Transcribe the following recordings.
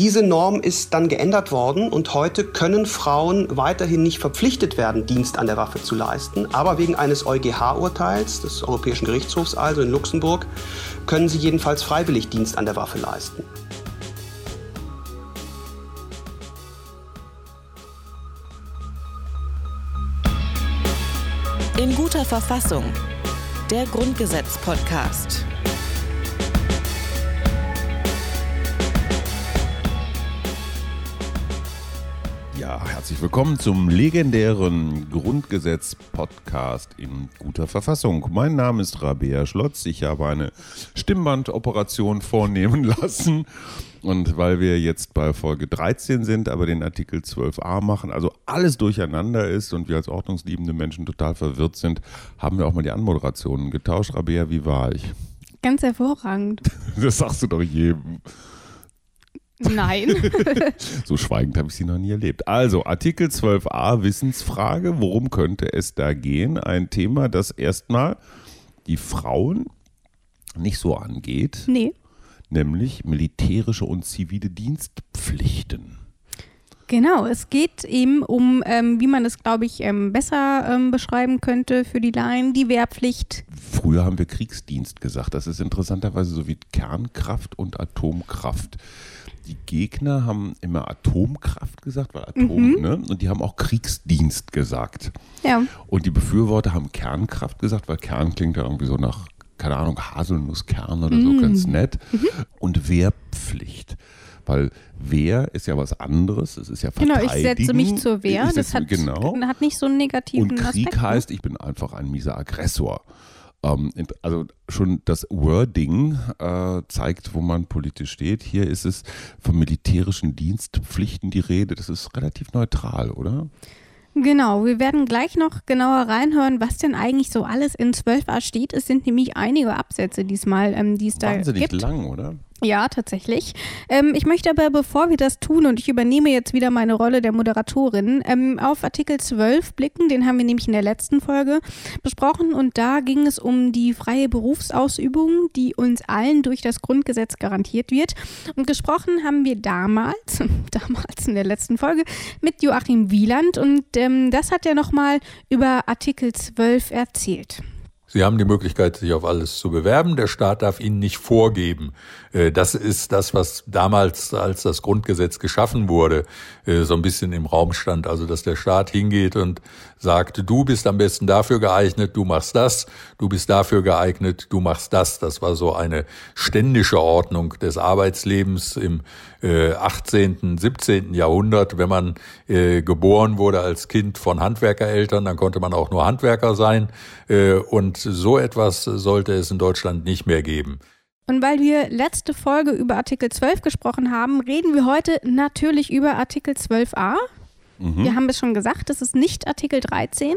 Diese Norm ist dann geändert worden und heute können Frauen weiterhin nicht verpflichtet werden, Dienst an der Waffe zu leisten. Aber wegen eines EuGH-Urteils des Europäischen Gerichtshofs, also in Luxemburg, können sie jedenfalls freiwillig Dienst an der Waffe leisten. In guter Verfassung. Der Grundgesetz-Podcast. Ja, herzlich willkommen zum legendären Grundgesetz-Podcast in guter Verfassung. Mein Name ist Rabea Schlotz. Ich habe eine Stimmbandoperation vornehmen lassen. Und weil wir jetzt bei Folge 13 sind, aber den Artikel 12a machen, also alles durcheinander ist und wir als ordnungsliebende Menschen total verwirrt sind, haben wir auch mal die Anmoderationen getauscht. Rabea, wie war ich? Ganz hervorragend. Das sagst du doch jedem. Nein. so schweigend habe ich sie noch nie erlebt. Also, Artikel 12a, Wissensfrage. Worum könnte es da gehen? Ein Thema, das erstmal die Frauen nicht so angeht. Nee. Nämlich militärische und zivile Dienstpflichten. Genau, es geht eben um, ähm, wie man es, glaube ich, ähm, besser ähm, beschreiben könnte für die Laien, die Wehrpflicht. Früher haben wir Kriegsdienst gesagt. Das ist interessanterweise so wie Kernkraft und Atomkraft die Gegner haben immer Atomkraft gesagt, weil Atom, mhm. ne? Und die haben auch Kriegsdienst gesagt. Ja. Und die Befürworter haben Kernkraft gesagt, weil Kern klingt ja irgendwie so nach, keine Ahnung, Haselnusskern oder mhm. so ganz nett. Mhm. Und Wehrpflicht. Weil Wehr ist ja was anderes, es ist ja Verteidigen. Genau, ich setze mich zur Wehr, das hat, genau. hat nicht so einen negativen Und Krieg Aspekt, ne? heißt, ich bin einfach ein mieser Aggressor. Ähm, also schon das Wording äh, zeigt, wo man politisch steht. Hier ist es von militärischen Dienstpflichten die Rede. Das ist relativ neutral, oder? Genau, wir werden gleich noch genauer reinhören, was denn eigentlich so alles in 12a steht. Es sind nämlich einige Absätze diesmal, ähm, die es da Wahnsinnig gibt. lang, oder? Ja, tatsächlich. Ähm, ich möchte aber, bevor wir das tun, und ich übernehme jetzt wieder meine Rolle der Moderatorin, ähm, auf Artikel 12 blicken. Den haben wir nämlich in der letzten Folge besprochen. Und da ging es um die freie Berufsausübung, die uns allen durch das Grundgesetz garantiert wird. Und gesprochen haben wir damals, damals in der letzten Folge, mit Joachim Wieland. Und ähm, das hat er nochmal über Artikel 12 erzählt. Sie haben die Möglichkeit, sich auf alles zu bewerben. Der Staat darf Ihnen nicht vorgeben. Äh, das ist das, was damals, als das Grundgesetz geschaffen wurde, äh, so ein bisschen im Raum stand. Also, dass der Staat hingeht und sagt, du bist am besten dafür geeignet, du machst das, du bist dafür geeignet, du machst das. Das war so eine ständische Ordnung des Arbeitslebens im 18., äh, 17. Jahrhundert. Wenn man geboren wurde als Kind von Handwerkereltern, dann konnte man auch nur Handwerker sein. Und so etwas sollte es in Deutschland nicht mehr geben. Und weil wir letzte Folge über Artikel 12 gesprochen haben, reden wir heute natürlich über Artikel 12a. Mhm. Wir haben es schon gesagt, das ist nicht Artikel 13.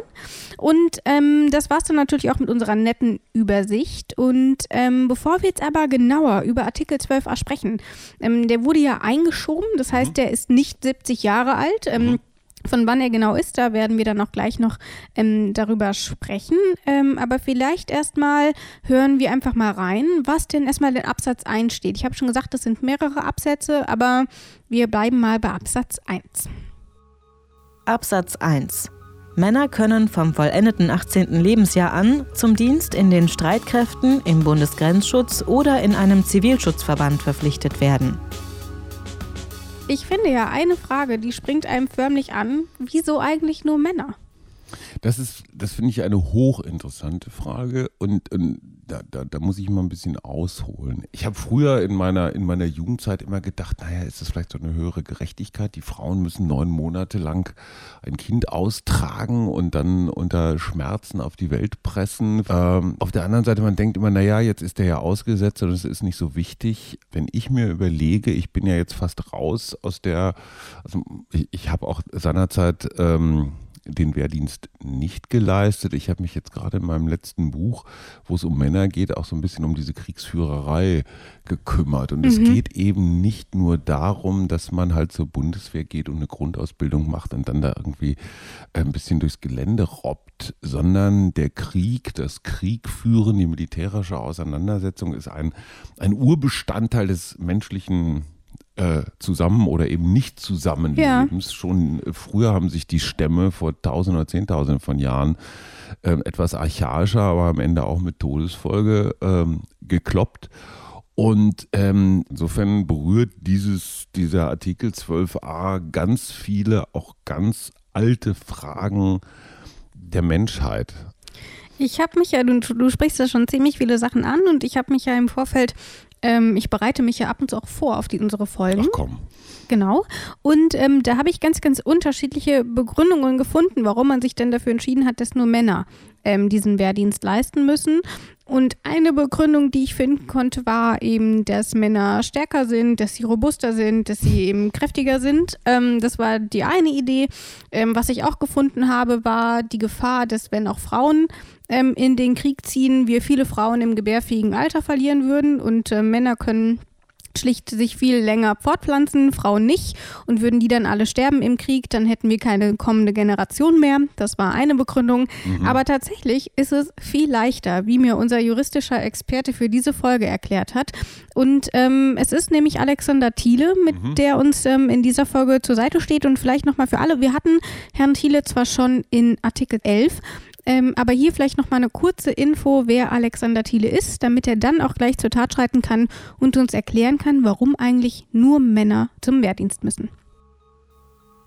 Und ähm, das war es dann natürlich auch mit unserer netten Übersicht. Und ähm, bevor wir jetzt aber genauer über Artikel 12a sprechen, ähm, der wurde ja eingeschoben, das heißt, mhm. der ist nicht 70 Jahre alt. Ähm, mhm. Von wann er genau ist, da werden wir dann auch gleich noch ähm, darüber sprechen. Ähm, aber vielleicht erstmal hören wir einfach mal rein, was denn erstmal in Absatz 1 steht. Ich habe schon gesagt, das sind mehrere Absätze, aber wir bleiben mal bei Absatz 1. Absatz 1. Männer können vom vollendeten 18. Lebensjahr an zum Dienst in den Streitkräften, im Bundesgrenzschutz oder in einem Zivilschutzverband verpflichtet werden. Ich finde ja eine Frage, die springt einem förmlich an. Wieso eigentlich nur Männer? Das ist, das finde ich eine hochinteressante Frage und, und da, da, da, muss ich mal ein bisschen ausholen. Ich habe früher in meiner, in meiner Jugendzeit immer gedacht, naja, ist das vielleicht so eine höhere Gerechtigkeit? Die Frauen müssen neun Monate lang ein Kind austragen und dann unter Schmerzen auf die Welt pressen. Ähm, auf der anderen Seite, man denkt immer, naja, jetzt ist der ja ausgesetzt und es ist nicht so wichtig. Wenn ich mir überlege, ich bin ja jetzt fast raus aus der, also ich, ich habe auch seinerzeit ähm, den Wehrdienst nicht geleistet. Ich habe mich jetzt gerade in meinem letzten Buch, wo es um Männer geht, auch so ein bisschen um diese Kriegsführerei gekümmert. Und mhm. es geht eben nicht nur darum, dass man halt zur Bundeswehr geht und eine Grundausbildung macht und dann da irgendwie ein bisschen durchs Gelände robbt, sondern der Krieg, das Kriegführen, die militärische Auseinandersetzung ist ein, ein Urbestandteil des menschlichen äh, zusammen oder eben nicht zusammenlebens. Ja. Schon äh, früher haben sich die Stämme vor tausend oder zehntausenden von Jahren äh, etwas archaischer, aber am Ende auch mit Todesfolge ähm, gekloppt. Und ähm, insofern berührt dieses, dieser Artikel 12a ganz viele, auch ganz alte Fragen der Menschheit. Ich habe mich ja, du, du sprichst ja schon ziemlich viele Sachen an und ich habe mich ja im Vorfeld ähm, ich bereite mich ja ab und zu auch vor auf die, unsere Folgen. Ach komm. Genau. Und ähm, da habe ich ganz, ganz unterschiedliche Begründungen gefunden, warum man sich denn dafür entschieden hat, dass nur Männer ähm, diesen Wehrdienst leisten müssen. Und eine Begründung, die ich finden konnte, war eben, dass Männer stärker sind, dass sie robuster sind, dass sie eben kräftiger sind. Ähm, das war die eine Idee. Ähm, was ich auch gefunden habe, war die Gefahr, dass wenn auch Frauen ähm, in den Krieg ziehen, wir viele Frauen im gebärfähigen Alter verlieren würden und äh, Männer können schlicht sich viel länger fortpflanzen, Frauen nicht. Und würden die dann alle sterben im Krieg, dann hätten wir keine kommende Generation mehr. Das war eine Begründung. Mhm. Aber tatsächlich ist es viel leichter, wie mir unser juristischer Experte für diese Folge erklärt hat. Und ähm, es ist nämlich Alexander Thiele, mit mhm. der uns ähm, in dieser Folge zur Seite steht. Und vielleicht nochmal für alle. Wir hatten Herrn Thiele zwar schon in Artikel 11, ähm, aber hier vielleicht noch mal eine kurze Info, wer Alexander Thiele ist, damit er dann auch gleich zur Tat schreiten kann und uns erklären kann, warum eigentlich nur Männer zum Wehrdienst müssen.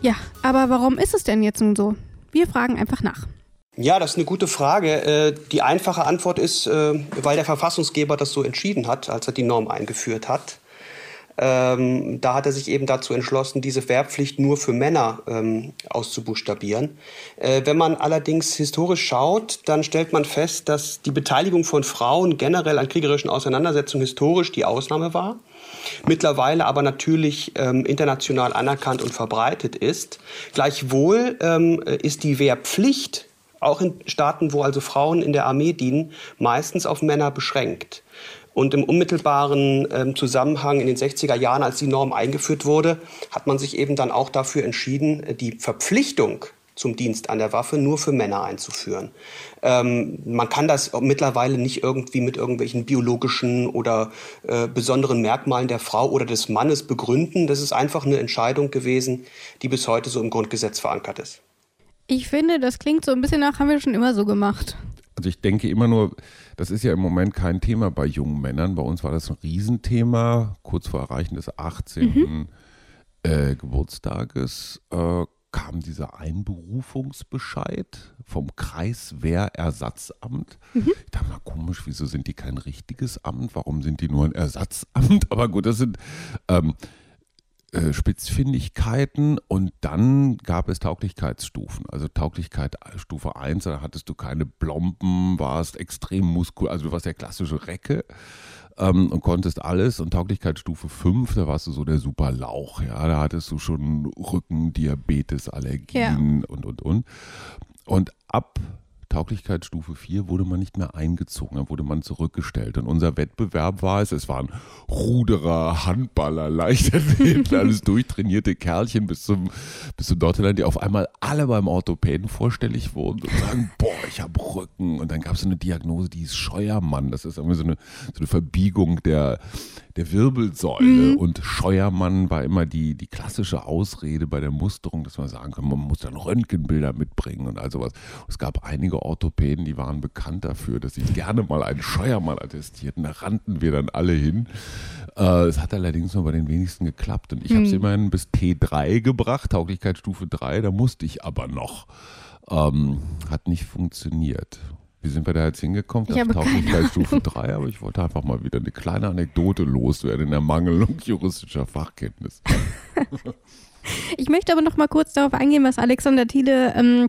Ja, aber warum ist es denn jetzt nun so? Wir fragen einfach nach. Ja, das ist eine gute Frage. Äh, die einfache Antwort ist, äh, weil der Verfassungsgeber das so entschieden hat, als er die Norm eingeführt hat. Ähm, da hat er sich eben dazu entschlossen, diese Wehrpflicht nur für Männer ähm, auszubuchstabieren. Äh, wenn man allerdings historisch schaut, dann stellt man fest, dass die Beteiligung von Frauen generell an kriegerischen Auseinandersetzungen historisch die Ausnahme war mittlerweile aber natürlich ähm, international anerkannt und verbreitet ist. Gleichwohl ähm, ist die Wehrpflicht auch in Staaten, wo also Frauen in der Armee dienen, meistens auf Männer beschränkt. Und im unmittelbaren ähm, Zusammenhang in den 60er Jahren, als die Norm eingeführt wurde, hat man sich eben dann auch dafür entschieden, die Verpflichtung zum Dienst an der Waffe nur für Männer einzuführen. Ähm, man kann das mittlerweile nicht irgendwie mit irgendwelchen biologischen oder äh, besonderen Merkmalen der Frau oder des Mannes begründen. Das ist einfach eine Entscheidung gewesen, die bis heute so im Grundgesetz verankert ist. Ich finde, das klingt so ein bisschen nach, haben wir schon immer so gemacht. Also ich denke immer nur, das ist ja im Moment kein Thema bei jungen Männern. Bei uns war das ein Riesenthema, kurz vor Erreichen des 18. Mhm. Äh, Geburtstages äh, kam dieser Einberufungsbescheid vom Kreiswehrersatzamt. Mhm. Ich dachte mal, komisch, wieso sind die kein richtiges Amt? Warum sind die nur ein Ersatzamt? Aber gut, das sind ähm, äh, Spitzfindigkeiten und dann gab es Tauglichkeitsstufen. Also Tauglichkeit äh, Stufe 1, da hattest du keine Blomben, warst extrem muskulös, also du warst der klassische Recke ähm, und konntest alles. Und Tauglichkeitsstufe 5, da warst du so der super Lauch. Ja, da hattest du schon Rücken, Diabetes, Allergien ja. und, und, und. Und ab Tauglichkeitsstufe 4 wurde man nicht mehr eingezogen, dann wurde man zurückgestellt. Und unser Wettbewerb war es, es waren Ruderer, Handballer, Leichtathleten, alles durchtrainierte Kerlchen bis zum, bis zum Dortland, die auf einmal alle beim Orthopäden vorstellig wurden und sagen, boah, ich habe Rücken. Und dann gab es so eine Diagnose, die ist Scheuermann. Das ist irgendwie so eine, so eine Verbiegung der, der Wirbelsäule. Mhm. Und Scheuermann war immer die, die klassische Ausrede bei der Musterung, dass man sagen kann, man muss dann Röntgenbilder mitbringen und all sowas. Es gab einige Orthopäden, die waren bekannt dafür, dass sie gerne mal einen Scheuermann attestierten. Da rannten wir dann alle hin. Äh, es hat allerdings nur bei den wenigsten geklappt. Und ich mhm. habe es immerhin bis T3 gebracht, Tauglichkeitsstufe 3, da musste ich aber noch. Ähm, hat nicht funktioniert. Wie sind wir da jetzt hingekommen? Ich habe Stufe 3, aber ich wollte einfach mal wieder eine kleine Anekdote loswerden in der Mangelung juristischer Fachkenntnis. ich möchte aber noch mal kurz darauf eingehen, was Alexander Thiele ähm,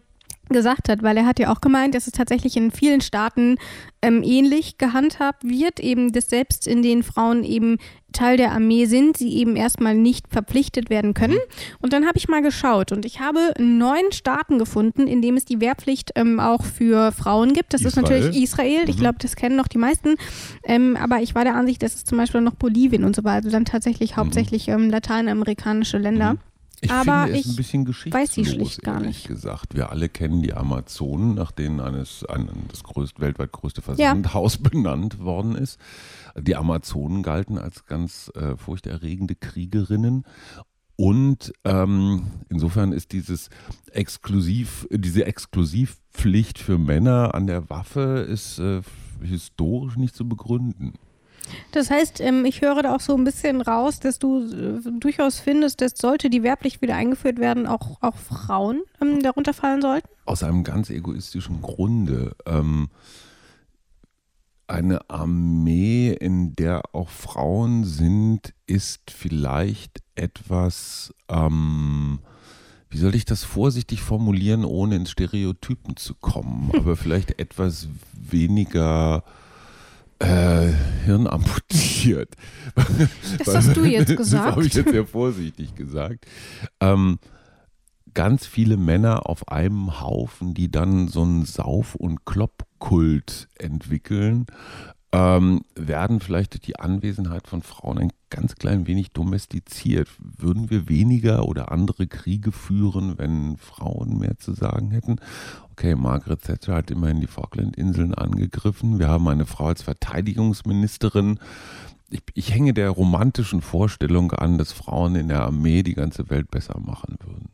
gesagt hat, weil er hat ja auch gemeint, dass es tatsächlich in vielen Staaten ähm, ähnlich gehandhabt wird, eben dass selbst in den Frauen eben Teil der Armee sind, sie eben erstmal nicht verpflichtet werden können. Mhm. Und dann habe ich mal geschaut und ich habe neun Staaten gefunden, in dem es die Wehrpflicht ähm, auch für Frauen gibt. Das Israel. ist natürlich Israel. Ich mhm. glaube, das kennen noch die meisten. Ähm, aber ich war der Ansicht, dass es zum Beispiel noch Bolivien und so weiter, also dann tatsächlich mhm. hauptsächlich ähm, lateinamerikanische Länder. Mhm. Ich aber finde es ein bisschen geschichtslos, weiß sie schlicht gar nicht. gesagt. Wir alle kennen die Amazonen, nach denen eines, ein, das größt, weltweit größte Versandhaus ja. benannt worden ist. Die Amazonen galten als ganz äh, furchterregende Kriegerinnen. Und ähm, insofern ist dieses Exklusiv, diese Exklusivpflicht für Männer an der Waffe ist äh, historisch nicht zu begründen. Das heißt, ähm, ich höre da auch so ein bisschen raus, dass du äh, durchaus findest, dass sollte die Wehrpflicht wieder eingeführt werden, auch, auch Frauen ähm, darunter fallen sollten? Aus einem ganz egoistischen Grunde. Ähm, eine Armee, in der auch Frauen sind, ist vielleicht etwas, ähm, wie soll ich das vorsichtig formulieren, ohne ins Stereotypen zu kommen, aber vielleicht etwas weniger äh, Hirn amputiert. Das hast du jetzt gesagt. Das habe ich jetzt sehr vorsichtig gesagt. Ähm, ganz viele Männer auf einem Haufen, die dann so einen Sauf- und Kloppkult entwickeln, ähm, werden vielleicht durch die Anwesenheit von Frauen ein ganz klein wenig domestiziert. Würden wir weniger oder andere Kriege führen, wenn Frauen mehr zu sagen hätten? Okay, Margaret Thatcher hat immerhin die Falklandinseln angegriffen. Wir haben eine Frau als Verteidigungsministerin. Ich, ich hänge der romantischen Vorstellung an, dass Frauen in der Armee die ganze Welt besser machen würden.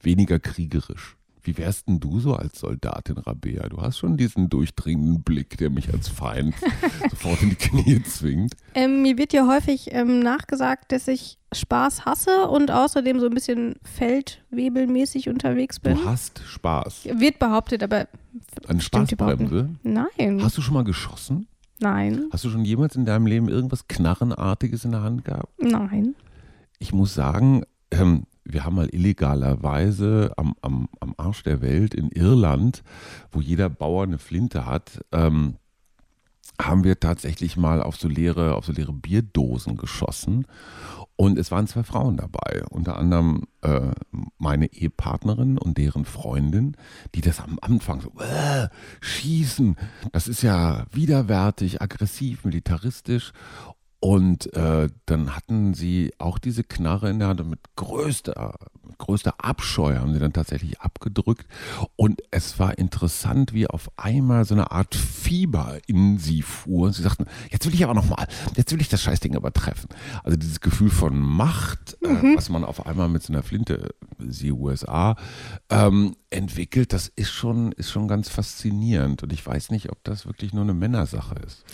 Weniger kriegerisch. Wie wärst denn du so als Soldatin, Rabea? Du hast schon diesen durchdringenden Blick, der mich als Feind sofort in die Knie zwingt. Ähm, mir wird ja häufig ähm, nachgesagt, dass ich Spaß hasse und außerdem so ein bisschen feldwebelmäßig unterwegs bin. Du hast Spaß. Wird behauptet, aber. Eine Spaßbremse? Nein. Hast du schon mal geschossen? Nein. Hast du schon jemals in deinem Leben irgendwas Knarrenartiges in der Hand gehabt? Nein. Ich muss sagen, ähm, wir haben mal illegalerweise am, am, am Arsch der Welt in Irland, wo jeder Bauer eine Flinte hat, ähm, haben wir tatsächlich mal auf so leere, auf so leere Bierdosen geschossen. Und es waren zwei Frauen dabei, unter anderem äh, meine Ehepartnerin und deren Freundin, die das am Anfang so, äh, schießen, das ist ja widerwärtig, aggressiv, militaristisch. Und äh, dann hatten sie auch diese Knarre in der Hand und mit größter, mit größter Abscheu haben sie dann tatsächlich abgedrückt. Und es war interessant, wie auf einmal so eine Art Fieber in sie fuhr. Und sie sagten, jetzt will ich aber nochmal, jetzt will ich das Scheißding übertreffen. Also dieses Gefühl von Macht, äh, mhm. äh, was man auf einmal mit so einer Flinte, sie USA, ähm, entwickelt, das ist schon, ist schon ganz faszinierend. Und ich weiß nicht, ob das wirklich nur eine Männersache ist.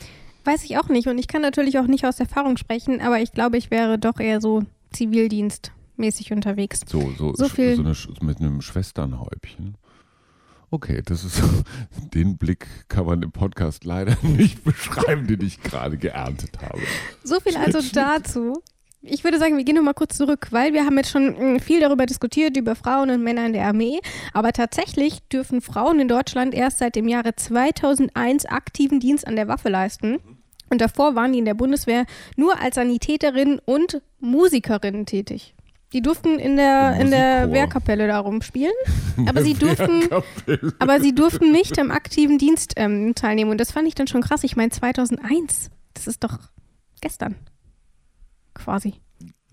Weiß ich auch nicht. Und ich kann natürlich auch nicht aus Erfahrung sprechen, aber ich glaube, ich wäre doch eher so zivildienstmäßig unterwegs. So, so, so, viel so eine, mit einem Schwesternhäubchen. Okay, das ist den Blick kann man im Podcast leider nicht beschreiben, den ich gerade geerntet habe. So viel also dazu. Ich würde sagen, wir gehen nochmal kurz zurück, weil wir haben jetzt schon hm, viel darüber diskutiert, über Frauen und Männer in der Armee. Aber tatsächlich dürfen Frauen in Deutschland erst seit dem Jahre 2001 aktiven Dienst an der Waffe leisten. Und davor waren die in der Bundeswehr nur als Sanitäterinnen und Musikerinnen tätig. Die durften in der, in der Wehrkapelle da rumspielen, aber sie, durften, aber sie durften nicht am aktiven Dienst ähm, teilnehmen. Und das fand ich dann schon krass. Ich meine, 2001, das ist doch gestern quasi.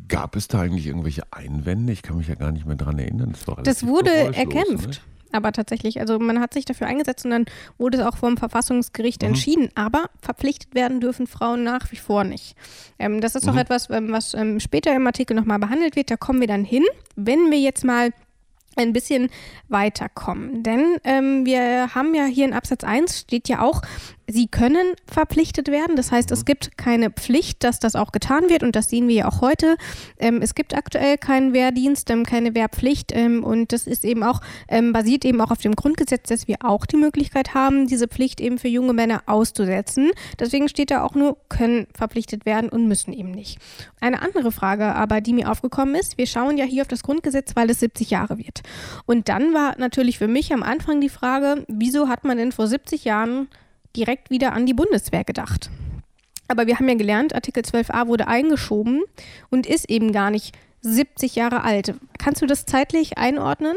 Gab es da eigentlich irgendwelche Einwände? Ich kann mich ja gar nicht mehr daran erinnern. Das, das wurde erkämpft. Ne? Aber tatsächlich. Also man hat sich dafür eingesetzt und dann wurde es auch vom Verfassungsgericht mhm. entschieden. Aber verpflichtet werden dürfen Frauen nach wie vor nicht. Ähm, das ist mhm. auch etwas, ähm, was ähm, später im Artikel nochmal behandelt wird. Da kommen wir dann hin. Wenn wir jetzt mal ein bisschen weiterkommen. Denn ähm, wir haben ja hier in Absatz 1 steht ja auch, sie können verpflichtet werden. Das heißt, es mhm. gibt keine Pflicht, dass das auch getan wird. Und das sehen wir ja auch heute. Ähm, es gibt aktuell keinen Wehrdienst, ähm, keine Wehrpflicht. Ähm, und das ist eben auch, ähm, basiert eben auch auf dem Grundgesetz, dass wir auch die Möglichkeit haben, diese Pflicht eben für junge Männer auszusetzen. Deswegen steht da auch nur, können verpflichtet werden und müssen eben nicht. Eine andere Frage aber, die mir aufgekommen ist, wir schauen ja hier auf das Grundgesetz, weil es 70 Jahre wird. Und dann war natürlich für mich am Anfang die Frage, wieso hat man denn vor 70 Jahren direkt wieder an die Bundeswehr gedacht. Aber wir haben ja gelernt, Artikel 12a wurde eingeschoben und ist eben gar nicht 70 Jahre alt. Kannst du das zeitlich einordnen?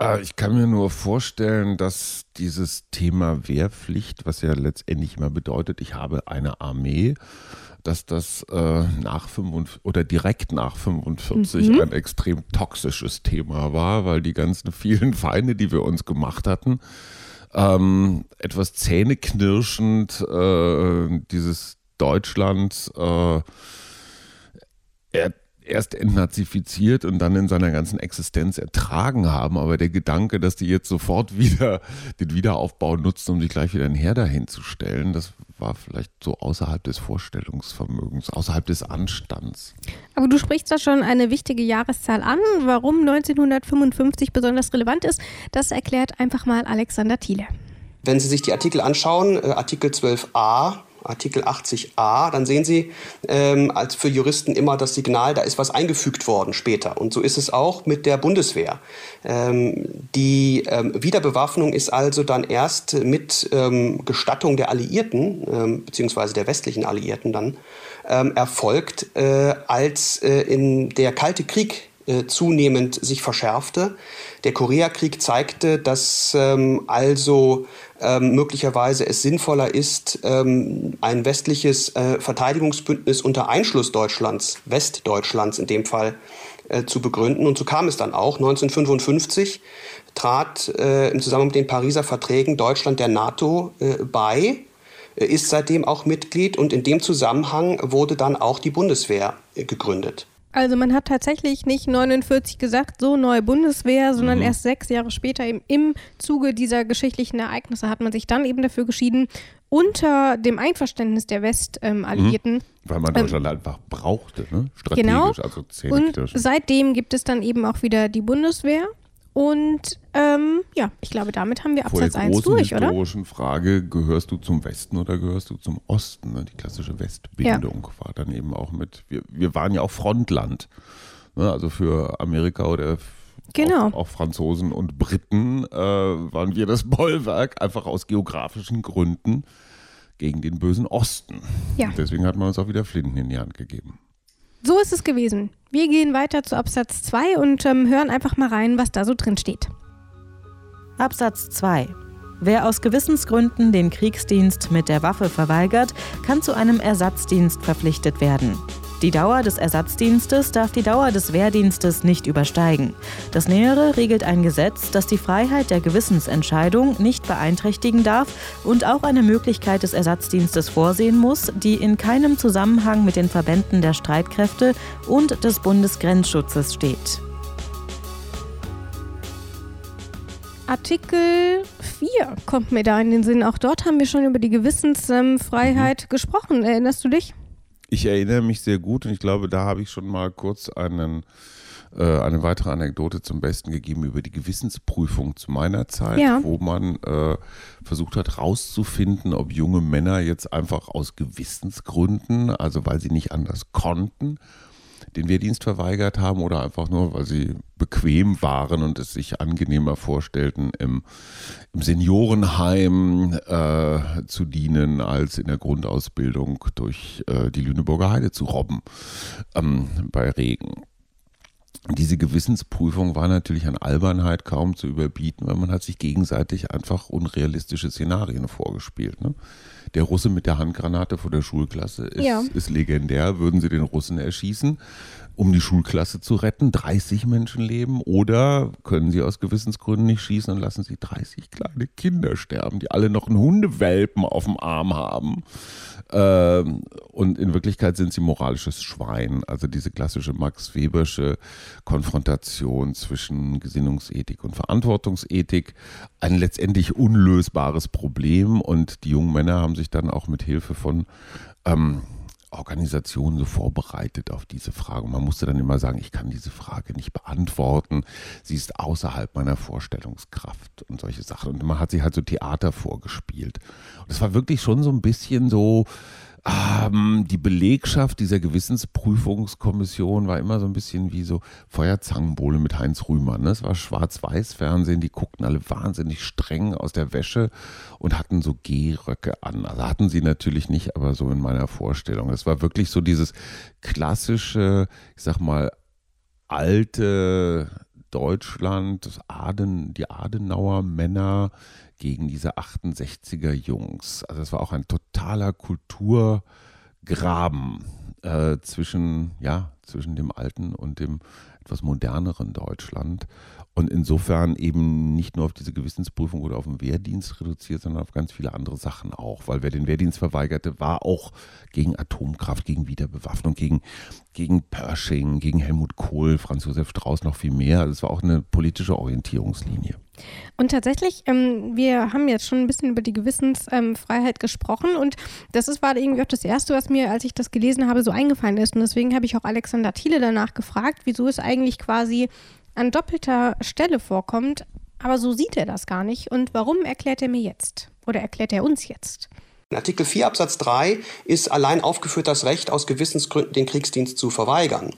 Äh, ich kann mir nur vorstellen, dass dieses Thema Wehrpflicht, was ja letztendlich immer bedeutet, ich habe eine Armee, dass das äh, nach 45 oder direkt nach 45 mhm. ein extrem toxisches Thema war, weil die ganzen vielen Feinde, die wir uns gemacht hatten, ähm, etwas zähneknirschend äh, dieses Deutschland äh, er, erst entnazifiziert und dann in seiner ganzen Existenz ertragen haben. Aber der Gedanke, dass die jetzt sofort wieder den Wiederaufbau nutzen, um sich gleich wieder ein Heer dahin zu stellen, das war vielleicht so außerhalb des Vorstellungsvermögens, außerhalb des Anstands. Aber du sprichst da schon eine wichtige Jahreszahl an. Warum 1955 besonders relevant ist, das erklärt einfach mal Alexander Thiele. Wenn Sie sich die Artikel anschauen, äh, Artikel 12a, Artikel 80a, dann sehen Sie ähm, als für Juristen immer das Signal, da ist was eingefügt worden später. Und so ist es auch mit der Bundeswehr. Ähm, die ähm, Wiederbewaffnung ist also dann erst mit ähm, Gestattung der Alliierten, ähm, beziehungsweise der westlichen Alliierten dann, ähm, erfolgt, äh, als äh, in der Kalte Krieg äh, zunehmend sich verschärfte. Der Koreakrieg zeigte, dass ähm, also ähm, möglicherweise es sinnvoller ist, ähm, ein westliches äh, Verteidigungsbündnis unter Einschluss Deutschlands, Westdeutschlands in dem Fall, äh, zu begründen. Und so kam es dann auch. 1955 trat äh, im Zusammenhang mit den Pariser Verträgen Deutschland der NATO äh, bei äh, ist seitdem auch Mitglied und in dem Zusammenhang wurde dann auch die Bundeswehr äh, gegründet. Also man hat tatsächlich nicht 49 gesagt, so neue Bundeswehr, sondern mhm. erst sechs Jahre später eben im Zuge dieser geschichtlichen Ereignisse hat man sich dann eben dafür geschieden, unter dem Einverständnis der Westalliierten. Ähm, mhm. Weil man Deutschland ähm, einfach brauchte, ne? strategisch, genau. also Und seitdem gibt es dann eben auch wieder die Bundeswehr. Und ähm, ja, ich glaube, damit haben wir Absatz 1 durch, oder? historischen Frage, gehörst du zum Westen oder gehörst du zum Osten? Ne? Die klassische Westbindung ja. war dann eben auch mit, wir, wir waren ja auch Frontland. Ne? Also für Amerika oder genau. auch, auch Franzosen und Briten äh, waren wir das Bollwerk, einfach aus geografischen Gründen gegen den bösen Osten. Ja. Und deswegen hat man uns auch wieder Flinten in die Hand gegeben. So ist es gewesen. Wir gehen weiter zu Absatz 2 und ähm, hören einfach mal rein, was da so drin steht. Absatz 2. Wer aus Gewissensgründen den Kriegsdienst mit der Waffe verweigert, kann zu einem Ersatzdienst verpflichtet werden. Die Dauer des Ersatzdienstes darf die Dauer des Wehrdienstes nicht übersteigen. Das Nähere regelt ein Gesetz, das die Freiheit der Gewissensentscheidung nicht beeinträchtigen darf und auch eine Möglichkeit des Ersatzdienstes vorsehen muss, die in keinem Zusammenhang mit den Verbänden der Streitkräfte und des Bundesgrenzschutzes steht. Artikel 4 kommt mir da in den Sinn. Auch dort haben wir schon über die Gewissensfreiheit mhm. gesprochen. Erinnerst du dich? Ich erinnere mich sehr gut und ich glaube, da habe ich schon mal kurz einen, äh, eine weitere Anekdote zum Besten gegeben über die Gewissensprüfung zu meiner Zeit, ja. wo man äh, versucht hat herauszufinden, ob junge Männer jetzt einfach aus Gewissensgründen, also weil sie nicht anders konnten, den Wehrdienst verweigert haben oder einfach nur, weil sie bequem waren und es sich angenehmer vorstellten, im, im Seniorenheim äh, zu dienen, als in der Grundausbildung durch äh, die Lüneburger Heide zu robben ähm, bei Regen. Diese Gewissensprüfung war natürlich an Albernheit kaum zu überbieten, weil man hat sich gegenseitig einfach unrealistische Szenarien vorgespielt. Ne? Der Russe mit der Handgranate vor der Schulklasse ist, ja. ist legendär. Würden sie den Russen erschießen, um die Schulklasse zu retten, 30 Menschenleben, oder können sie aus Gewissensgründen nicht schießen und lassen sie 30 kleine Kinder sterben, die alle noch einen Hundewelpen auf dem Arm haben. Ähm, und in Wirklichkeit sind sie moralisches Schwein. Also diese klassische Max Webersche Konfrontation zwischen Gesinnungsethik und Verantwortungsethik. Ein letztendlich unlösbares Problem. Und die jungen Männer haben sich dann auch mit Hilfe von ähm, Organisation so vorbereitet auf diese Frage. Man musste dann immer sagen, ich kann diese Frage nicht beantworten. Sie ist außerhalb meiner Vorstellungskraft und solche Sachen. Und man hat sich halt so Theater vorgespielt. Und es war wirklich schon so ein bisschen so, ähm, die Belegschaft dieser Gewissensprüfungskommission war immer so ein bisschen wie so Feuerzangenbowle mit Heinz Rühmann. Ne? Es war Schwarz-Weiß-Fernsehen, die guckten alle wahnsinnig streng aus der Wäsche und hatten so Gehröcke an. Also hatten sie natürlich nicht, aber so in meiner Vorstellung. Es war wirklich so dieses klassische, ich sag mal, alte Deutschland, Aden, die Adenauer Männer, gegen diese 68er Jungs. Also es war auch ein totaler Kulturgraben äh, zwischen, ja, zwischen dem alten und dem etwas moderneren Deutschland. Und insofern eben nicht nur auf diese Gewissensprüfung oder auf den Wehrdienst reduziert, sondern auf ganz viele andere Sachen auch. Weil wer den Wehrdienst verweigerte, war auch gegen Atomkraft, gegen Wiederbewaffnung, gegen, gegen Pershing, gegen Helmut Kohl, Franz Josef Strauß noch viel mehr. Also war auch eine politische Orientierungslinie. Und tatsächlich, ähm, wir haben jetzt schon ein bisschen über die Gewissensfreiheit ähm, gesprochen und das ist, war irgendwie auch das Erste, was mir, als ich das gelesen habe, so eingefallen ist. Und deswegen habe ich auch Alexander Thiele danach gefragt, wieso es eigentlich quasi an doppelter Stelle vorkommt, aber so sieht er das gar nicht. Und warum erklärt er mir jetzt? Oder erklärt er uns jetzt? In Artikel 4 Absatz 3 ist allein aufgeführt das Recht, aus Gewissensgründen den Kriegsdienst zu verweigern.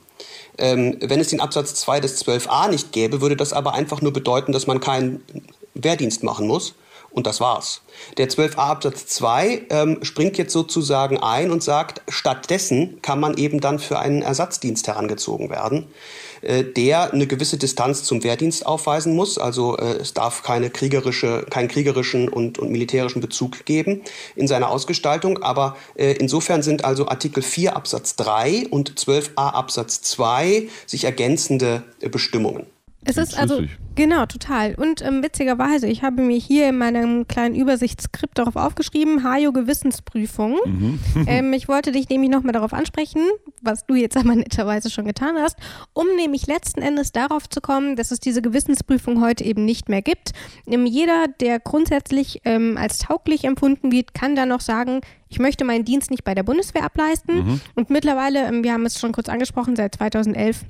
Ähm, wenn es den Absatz 2 des 12a nicht gäbe, würde das aber einfach nur bedeuten, dass man keinen Wehrdienst machen muss. Und das war's. Der 12a Absatz 2 ähm, springt jetzt sozusagen ein und sagt, stattdessen kann man eben dann für einen Ersatzdienst herangezogen werden. Äh, der eine gewisse Distanz zum Wehrdienst aufweisen muss. Also äh, es darf keine kriegerische, keinen kriegerischen und, und militärischen Bezug geben in seiner Ausgestaltung. Aber äh, insofern sind also Artikel 4 Absatz 3 und 12a Absatz 2 sich ergänzende Bestimmungen. Es ist also, genau, total. Und ähm, witzigerweise, ich habe mir hier in meinem kleinen Übersichtsskript darauf aufgeschrieben, Hajo Gewissensprüfung. Mhm. ähm, ich wollte dich nämlich nochmal darauf ansprechen, was du jetzt aber netterweise schon getan hast, um nämlich letzten Endes darauf zu kommen, dass es diese Gewissensprüfung heute eben nicht mehr gibt. Ähm, jeder, der grundsätzlich ähm, als tauglich empfunden wird, kann dann noch sagen, ich möchte meinen Dienst nicht bei der Bundeswehr ableisten. Mhm. Und mittlerweile, ähm, wir haben es schon kurz angesprochen, seit 2011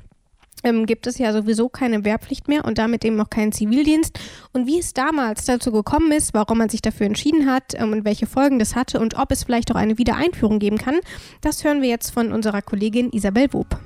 ähm, gibt es ja sowieso keine Wehrpflicht mehr und damit eben auch keinen Zivildienst. Und wie es damals dazu gekommen ist, warum man sich dafür entschieden hat ähm, und welche Folgen das hatte und ob es vielleicht auch eine Wiedereinführung geben kann, das hören wir jetzt von unserer Kollegin Isabel Wob.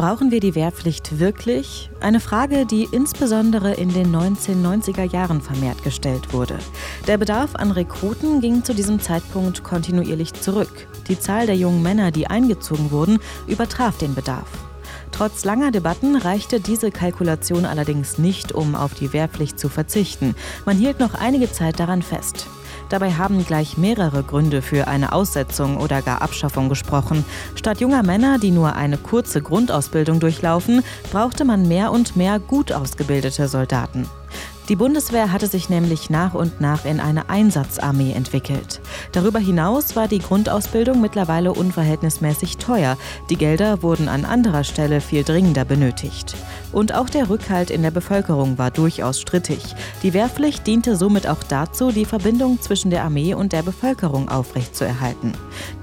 Brauchen wir die Wehrpflicht wirklich? Eine Frage, die insbesondere in den 1990er Jahren vermehrt gestellt wurde. Der Bedarf an Rekruten ging zu diesem Zeitpunkt kontinuierlich zurück. Die Zahl der jungen Männer, die eingezogen wurden, übertraf den Bedarf. Trotz langer Debatten reichte diese Kalkulation allerdings nicht, um auf die Wehrpflicht zu verzichten. Man hielt noch einige Zeit daran fest. Dabei haben gleich mehrere Gründe für eine Aussetzung oder gar Abschaffung gesprochen. Statt junger Männer, die nur eine kurze Grundausbildung durchlaufen, brauchte man mehr und mehr gut ausgebildete Soldaten. Die Bundeswehr hatte sich nämlich nach und nach in eine Einsatzarmee entwickelt. Darüber hinaus war die Grundausbildung mittlerweile unverhältnismäßig teuer. Die Gelder wurden an anderer Stelle viel dringender benötigt. Und auch der Rückhalt in der Bevölkerung war durchaus strittig. Die Wehrpflicht diente somit auch dazu, die Verbindung zwischen der Armee und der Bevölkerung aufrechtzuerhalten.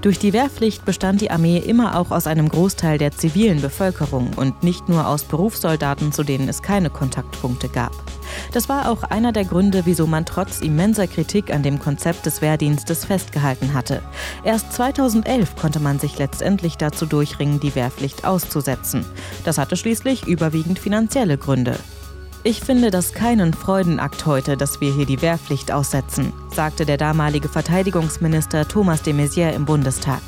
Durch die Wehrpflicht bestand die Armee immer auch aus einem Großteil der zivilen Bevölkerung und nicht nur aus Berufssoldaten, zu denen es keine Kontaktpunkte gab. Das war auch einer der Gründe, wieso man trotz immenser Kritik an dem Konzept des Wehrdienstes festgehalten hatte. Erst 2011 konnte man sich letztendlich dazu durchringen, die Wehrpflicht auszusetzen. Das hatte schließlich überwiegend finanzielle Gründe. Ich finde das keinen Freudenakt heute, dass wir hier die Wehrpflicht aussetzen, sagte der damalige Verteidigungsminister Thomas de Maizière im Bundestag.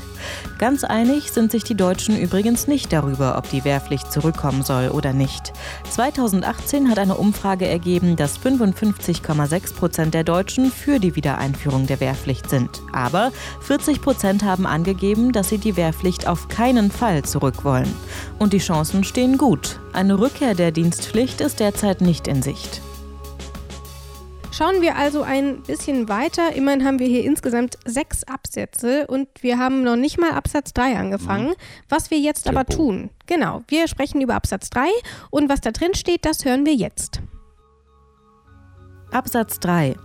Ganz einig sind sich die Deutschen übrigens nicht darüber, ob die Wehrpflicht zurückkommen soll oder nicht. 2018 hat eine Umfrage ergeben, dass 55,6 Prozent der Deutschen für die Wiedereinführung der Wehrpflicht sind. Aber 40 Prozent haben angegeben, dass sie die Wehrpflicht auf keinen Fall zurück wollen. Und die Chancen stehen gut. Eine Rückkehr der Dienstpflicht ist derzeit nicht in Sicht. Schauen wir also ein bisschen weiter. Immerhin haben wir hier insgesamt sechs Absätze und wir haben noch nicht mal Absatz 3 angefangen. Mhm. Was wir jetzt Tempo. aber tun. Genau, wir sprechen über Absatz 3 und was da drin steht, das hören wir jetzt. Absatz 3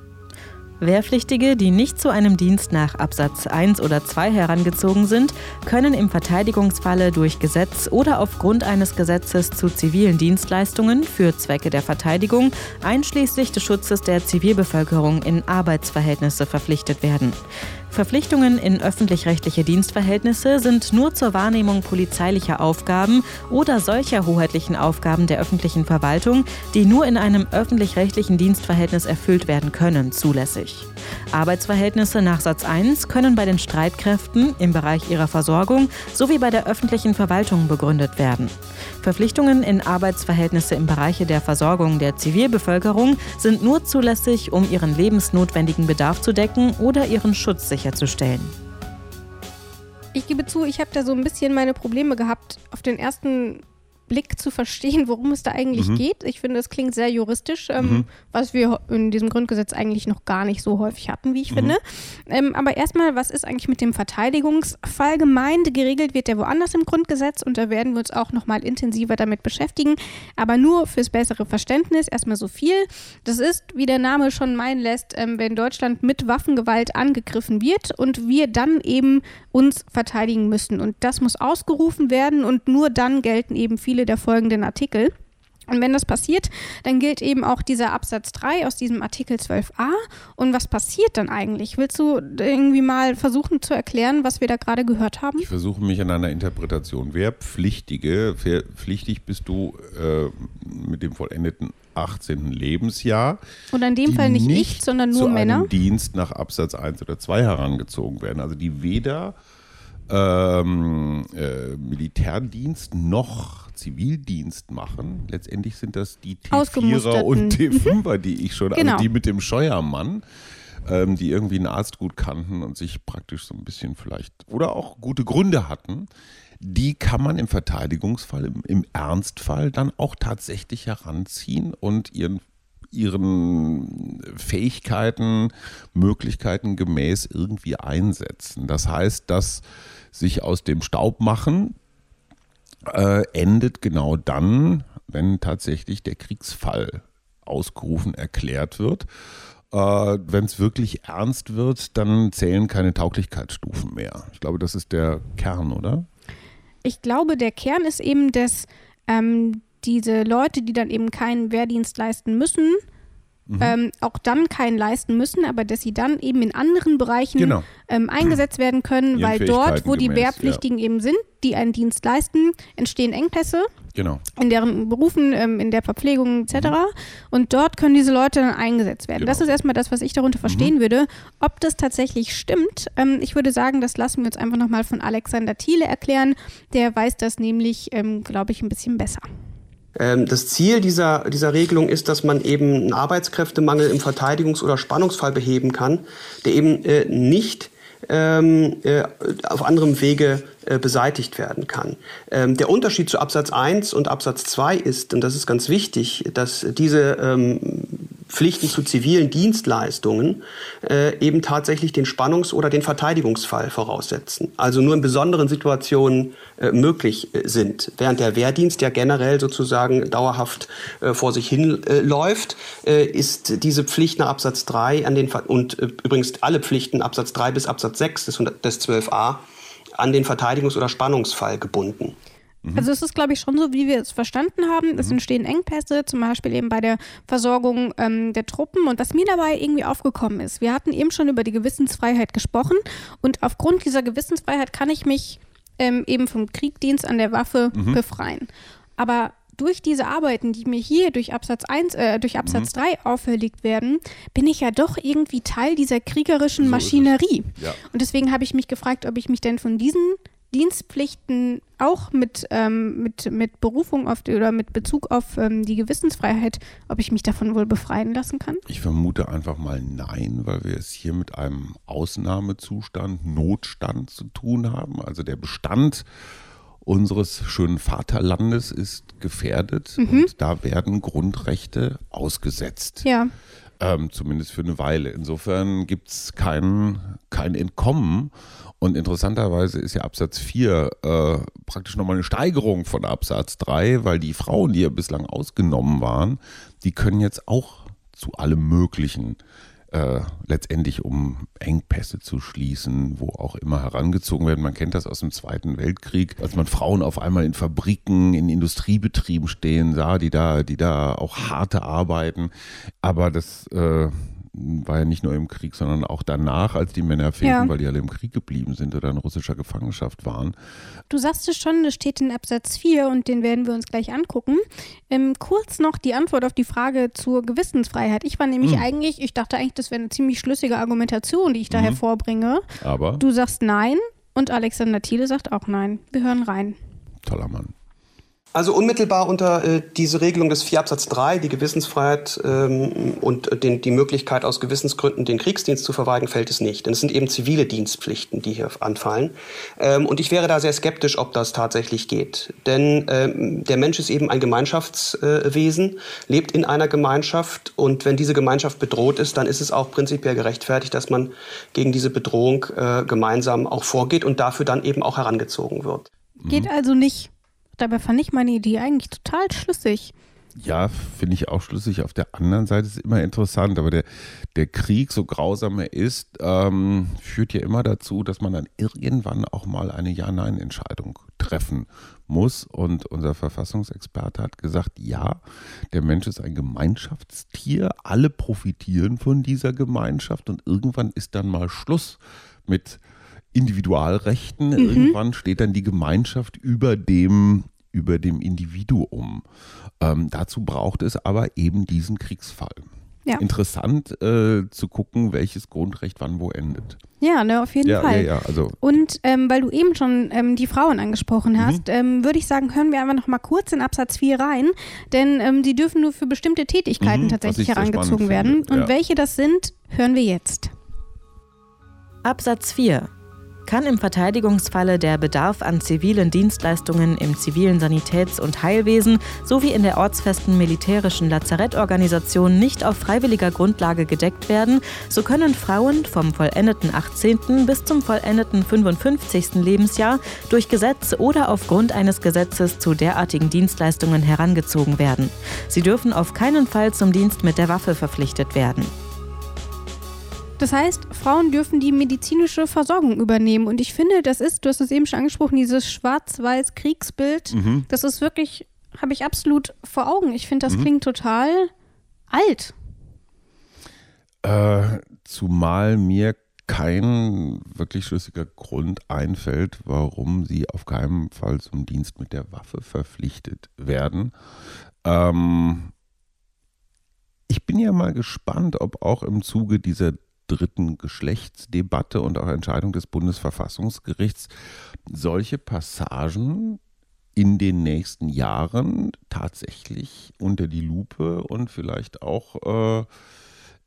Wehrpflichtige, die nicht zu einem Dienst nach Absatz 1 oder 2 herangezogen sind, können im Verteidigungsfalle durch Gesetz oder aufgrund eines Gesetzes zu zivilen Dienstleistungen für Zwecke der Verteidigung einschließlich des Schutzes der Zivilbevölkerung in Arbeitsverhältnisse verpflichtet werden. Verpflichtungen in öffentlich-rechtliche Dienstverhältnisse sind nur zur Wahrnehmung polizeilicher Aufgaben oder solcher hoheitlichen Aufgaben der öffentlichen Verwaltung, die nur in einem öffentlich-rechtlichen Dienstverhältnis erfüllt werden können, zulässig. Arbeitsverhältnisse nach Satz 1 können bei den Streitkräften im Bereich ihrer Versorgung sowie bei der öffentlichen Verwaltung begründet werden. Verpflichtungen in Arbeitsverhältnisse im Bereich der Versorgung der Zivilbevölkerung sind nur zulässig, um ihren lebensnotwendigen Bedarf zu decken oder ihren Schutz sicherzustellen. Ich gebe zu, ich habe da so ein bisschen meine Probleme gehabt. Auf den ersten Blick zu verstehen, worum es da eigentlich mhm. geht. Ich finde, es klingt sehr juristisch, ähm, mhm. was wir in diesem Grundgesetz eigentlich noch gar nicht so häufig hatten, wie ich mhm. finde. Ähm, aber erstmal, was ist eigentlich mit dem Verteidigungsfall gemeint? Geregelt wird der woanders im Grundgesetz und da werden wir uns auch nochmal intensiver damit beschäftigen. Aber nur fürs bessere Verständnis erstmal so viel. Das ist, wie der Name schon meinen lässt, ähm, wenn Deutschland mit Waffengewalt angegriffen wird und wir dann eben uns verteidigen müssen. Und das muss ausgerufen werden und nur dann gelten eben viele viele der folgenden Artikel. Und wenn das passiert, dann gilt eben auch dieser Absatz 3 aus diesem Artikel 12a. Und was passiert dann eigentlich? Willst du irgendwie mal versuchen zu erklären, was wir da gerade gehört haben? Ich versuche mich an einer Interpretation. Wer pflichtige, pflichtig bist du äh, mit dem vollendeten 18. Lebensjahr. Und in dem Fall nicht, nicht ich, sondern nur zu Männer. Einem Dienst nach Absatz 1 oder 2 herangezogen werden. Also die weder ähm, äh, Militärdienst noch Zivildienst machen. Letztendlich sind das die T4er und T5er, die ich schon, also genau. also die mit dem Scheuermann, ähm, die irgendwie einen Arzt gut kannten und sich praktisch so ein bisschen vielleicht oder auch gute Gründe hatten. Die kann man im Verteidigungsfall, im, im Ernstfall dann auch tatsächlich heranziehen und ihren ihren Fähigkeiten, Möglichkeiten gemäß irgendwie einsetzen. Das heißt, dass sich aus dem Staub machen äh, endet genau dann, wenn tatsächlich der Kriegsfall ausgerufen erklärt wird. Äh, wenn es wirklich ernst wird, dann zählen keine Tauglichkeitsstufen mehr. Ich glaube, das ist der Kern, oder? Ich glaube, der Kern ist eben, dass ähm, diese Leute, die dann eben keinen Wehrdienst leisten müssen, Mhm. Ähm, auch dann keinen leisten müssen, aber dass sie dann eben in anderen Bereichen genau. ähm, eingesetzt werden können, weil dort, wo die Wehrpflichtigen ja. eben sind, die einen Dienst leisten, entstehen Engpässe. Genau. In deren Berufen, ähm, in der Verpflegung etc. Mhm. Und dort können diese Leute dann eingesetzt werden. Genau. Das ist erstmal das, was ich darunter verstehen mhm. würde. Ob das tatsächlich stimmt, ähm, ich würde sagen, das lassen wir uns einfach nochmal von Alexander Thiele erklären. Der weiß das nämlich, ähm, glaube ich, ein bisschen besser. Ähm, das Ziel dieser, dieser Regelung ist, dass man eben einen Arbeitskräftemangel im Verteidigungs- oder Spannungsfall beheben kann, der eben äh, nicht ähm, äh, auf anderem Wege äh, beseitigt werden kann. Ähm, der Unterschied zu Absatz 1 und Absatz 2 ist, und das ist ganz wichtig, dass diese ähm, Pflichten zu zivilen Dienstleistungen äh, eben tatsächlich den Spannungs- oder den Verteidigungsfall voraussetzen. Also nur in besonderen Situationen äh, möglich äh, sind. Während der Wehrdienst ja generell sozusagen dauerhaft äh, vor sich hin äh, läuft, äh, ist diese Pflicht nach Absatz 3 an den und übrigens alle Pflichten Absatz 3 bis Absatz 6 des, des 12a an den Verteidigungs- oder Spannungsfall gebunden. Mhm. Also es ist, glaube ich, schon so, wie wir es verstanden haben. Es mhm. entstehen Engpässe, zum Beispiel eben bei der Versorgung ähm, der Truppen. Und was mir dabei irgendwie aufgekommen ist, wir hatten eben schon über die Gewissensfreiheit gesprochen. Und aufgrund dieser Gewissensfreiheit kann ich mich ähm, eben vom Kriegdienst an der Waffe mhm. befreien. Aber durch diese Arbeiten, die mir hier durch Absatz 1, äh, durch Absatz mhm. 3 auferlegt werden, bin ich ja doch irgendwie Teil dieser kriegerischen so Maschinerie. Ja. Und deswegen habe ich mich gefragt, ob ich mich denn von diesen Dienstpflichten auch mit, ähm, mit, mit Berufung auf die, oder mit Bezug auf ähm, die Gewissensfreiheit, ob ich mich davon wohl befreien lassen kann? Ich vermute einfach mal nein, weil wir es hier mit einem Ausnahmezustand, Notstand zu tun haben. Also der Bestand unseres schönen Vaterlandes ist gefährdet mhm. und da werden Grundrechte ausgesetzt. Ja. Ähm, zumindest für eine Weile. Insofern gibt es kein, kein Entkommen. Und interessanterweise ist ja Absatz 4 äh, praktisch nochmal eine Steigerung von Absatz 3, weil die Frauen, die ja bislang ausgenommen waren, die können jetzt auch zu allem Möglichen äh, letztendlich um Engpässe zu schließen, wo auch immer herangezogen werden. Man kennt das aus dem Zweiten Weltkrieg, als man Frauen auf einmal in Fabriken, in Industriebetrieben stehen sah, die da, die da auch harte arbeiten. Aber das äh, war ja nicht nur im Krieg, sondern auch danach, als die Männer fehlten, ja. weil die alle im Krieg geblieben sind oder in russischer Gefangenschaft waren. Du sagst es schon, das steht in Absatz 4 und den werden wir uns gleich angucken. Ähm, kurz noch die Antwort auf die Frage zur Gewissensfreiheit. Ich war nämlich mhm. eigentlich, ich dachte eigentlich, das wäre eine ziemlich schlüssige Argumentation, die ich da mhm. hervorbringe. Aber? Du sagst nein und Alexander Thiele sagt auch nein. Wir hören rein. Toller Mann. Also unmittelbar unter äh, diese Regelung des 4 Absatz 3, die Gewissensfreiheit ähm, und äh, den, die Möglichkeit aus Gewissensgründen den Kriegsdienst zu verweigern, fällt es nicht. Denn es sind eben zivile Dienstpflichten, die hier anfallen. Ähm, und ich wäre da sehr skeptisch, ob das tatsächlich geht. Denn ähm, der Mensch ist eben ein Gemeinschaftswesen, äh, lebt in einer Gemeinschaft und wenn diese Gemeinschaft bedroht ist, dann ist es auch prinzipiell gerechtfertigt, dass man gegen diese Bedrohung äh, gemeinsam auch vorgeht und dafür dann eben auch herangezogen wird. Geht also nicht Dabei fand ich meine Idee eigentlich total schlüssig. Ja, finde ich auch schlüssig. Auf der anderen Seite ist es immer interessant, aber der, der Krieg, so grausam er ist, ähm, führt ja immer dazu, dass man dann irgendwann auch mal eine Ja-Nein-Entscheidung treffen muss. Und unser Verfassungsexperte hat gesagt, ja, der Mensch ist ein Gemeinschaftstier, alle profitieren von dieser Gemeinschaft und irgendwann ist dann mal Schluss mit Individualrechten. Mhm. Irgendwann steht dann die Gemeinschaft über dem, über dem Individuum. Ähm, dazu braucht es aber eben diesen Kriegsfall. Ja. Interessant äh, zu gucken, welches Grundrecht wann wo endet. Ja, ne, auf jeden ja, Fall. Ja, ja, also. Und ähm, weil du eben schon ähm, die Frauen angesprochen mhm. hast, mhm. würde ich sagen, hören wir einfach noch mal kurz in Absatz 4 rein, denn ähm, die dürfen nur für bestimmte Tätigkeiten mhm, tatsächlich herangezogen werden. Und welche das sind, hören wir jetzt. Absatz 4 kann im Verteidigungsfalle der Bedarf an zivilen Dienstleistungen im zivilen Sanitäts- und Heilwesen sowie in der ortsfesten militärischen Lazarettorganisation nicht auf freiwilliger Grundlage gedeckt werden, so können Frauen vom vollendeten 18. bis zum vollendeten 55. Lebensjahr durch Gesetz oder aufgrund eines Gesetzes zu derartigen Dienstleistungen herangezogen werden. Sie dürfen auf keinen Fall zum Dienst mit der Waffe verpflichtet werden. Das heißt, Frauen dürfen die medizinische Versorgung übernehmen. Und ich finde, das ist, du hast es eben schon angesprochen, dieses Schwarz-Weiß-Kriegsbild, mhm. das ist wirklich, habe ich absolut vor Augen. Ich finde, das mhm. klingt total alt. Äh, zumal mir kein wirklich schlüssiger Grund einfällt, warum sie auf keinen Fall zum Dienst mit der Waffe verpflichtet werden. Ähm, ich bin ja mal gespannt, ob auch im Zuge dieser dritten Geschlechtsdebatte und auch Entscheidung des Bundesverfassungsgerichts solche Passagen in den nächsten Jahren tatsächlich unter die Lupe und vielleicht auch äh,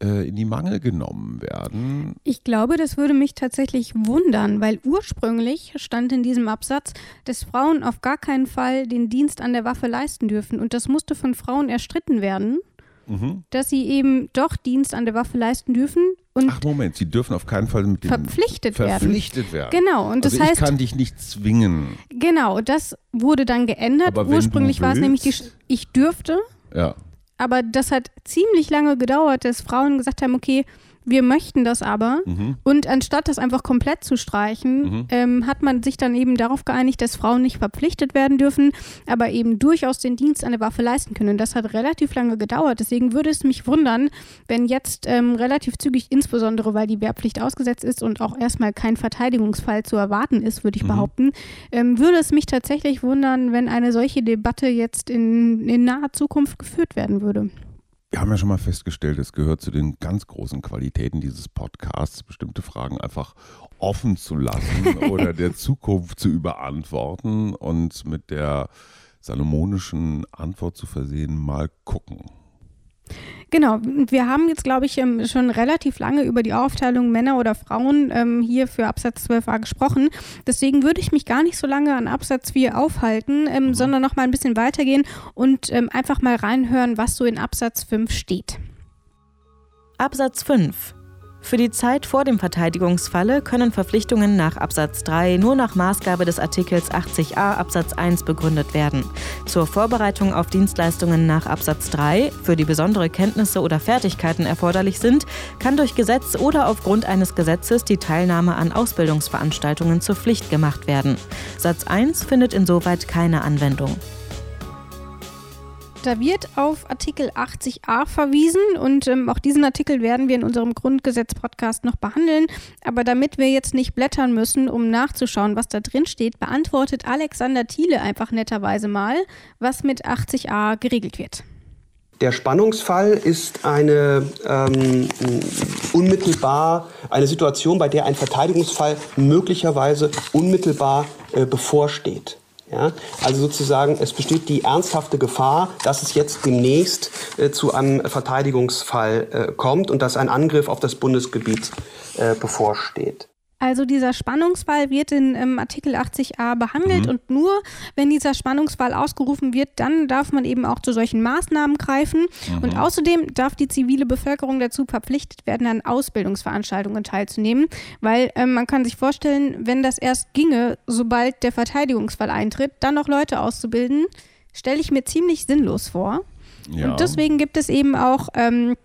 äh, in die Mangel genommen werden. Ich glaube, das würde mich tatsächlich wundern, weil ursprünglich stand in diesem Absatz, dass Frauen auf gar keinen Fall den Dienst an der Waffe leisten dürfen. Und das musste von Frauen erstritten werden mhm. dass sie eben doch Dienst an der Waffe leisten dürfen. Und Ach Moment, sie dürfen auf keinen Fall mit dem verpflichtet, verpflichtet werden. werden. Genau, und das also heißt, ich kann dich nicht zwingen. Genau, das wurde dann geändert. Aber Ursprünglich war es nämlich die, ich dürfte. Ja. Aber das hat ziemlich lange gedauert, dass Frauen gesagt haben, okay, wir möchten das aber. Mhm. Und anstatt das einfach komplett zu streichen, mhm. ähm, hat man sich dann eben darauf geeinigt, dass Frauen nicht verpflichtet werden dürfen, aber eben durchaus den Dienst an der Waffe leisten können. Und das hat relativ lange gedauert. Deswegen würde es mich wundern, wenn jetzt ähm, relativ zügig, insbesondere weil die Wehrpflicht ausgesetzt ist und auch erstmal kein Verteidigungsfall zu erwarten ist, würde ich mhm. behaupten, ähm, würde es mich tatsächlich wundern, wenn eine solche Debatte jetzt in, in naher Zukunft geführt werden würde. Wir haben ja schon mal festgestellt, es gehört zu den ganz großen Qualitäten dieses Podcasts, bestimmte Fragen einfach offen zu lassen oder der Zukunft zu überantworten und mit der salomonischen Antwort zu versehen, mal gucken. Genau, wir haben jetzt, glaube ich, ähm, schon relativ lange über die Aufteilung Männer oder Frauen ähm, hier für Absatz 12a gesprochen. Deswegen würde ich mich gar nicht so lange an Absatz 4 aufhalten, ähm, mhm. sondern noch mal ein bisschen weitergehen und ähm, einfach mal reinhören, was so in Absatz 5 steht. Absatz 5 für die Zeit vor dem Verteidigungsfalle können Verpflichtungen nach Absatz 3 nur nach Maßgabe des Artikels 80a Absatz 1 begründet werden. Zur Vorbereitung auf Dienstleistungen nach Absatz 3, für die besondere Kenntnisse oder Fertigkeiten erforderlich sind, kann durch Gesetz oder aufgrund eines Gesetzes die Teilnahme an Ausbildungsveranstaltungen zur Pflicht gemacht werden. Satz 1 findet insoweit keine Anwendung. Da wird auf Artikel 80a verwiesen und ähm, auch diesen Artikel werden wir in unserem Grundgesetz-Podcast noch behandeln. Aber damit wir jetzt nicht blättern müssen, um nachzuschauen, was da drin steht, beantwortet Alexander Thiele einfach netterweise mal, was mit 80a geregelt wird. Der Spannungsfall ist eine ähm, unmittelbar eine Situation, bei der ein Verteidigungsfall möglicherweise unmittelbar äh, bevorsteht. Ja, also sozusagen, es besteht die ernsthafte Gefahr, dass es jetzt demnächst äh, zu einem Verteidigungsfall äh, kommt und dass ein Angriff auf das Bundesgebiet äh, bevorsteht. Also dieser Spannungsfall wird in ähm, Artikel 80a behandelt mhm. und nur wenn dieser Spannungsfall ausgerufen wird, dann darf man eben auch zu solchen Maßnahmen greifen. Mhm. Und außerdem darf die zivile Bevölkerung dazu verpflichtet werden, an Ausbildungsveranstaltungen teilzunehmen, weil ähm, man kann sich vorstellen, wenn das erst ginge, sobald der Verteidigungsfall eintritt, dann noch Leute auszubilden, stelle ich mir ziemlich sinnlos vor. Ja. Und deswegen gibt es eben auch ähm,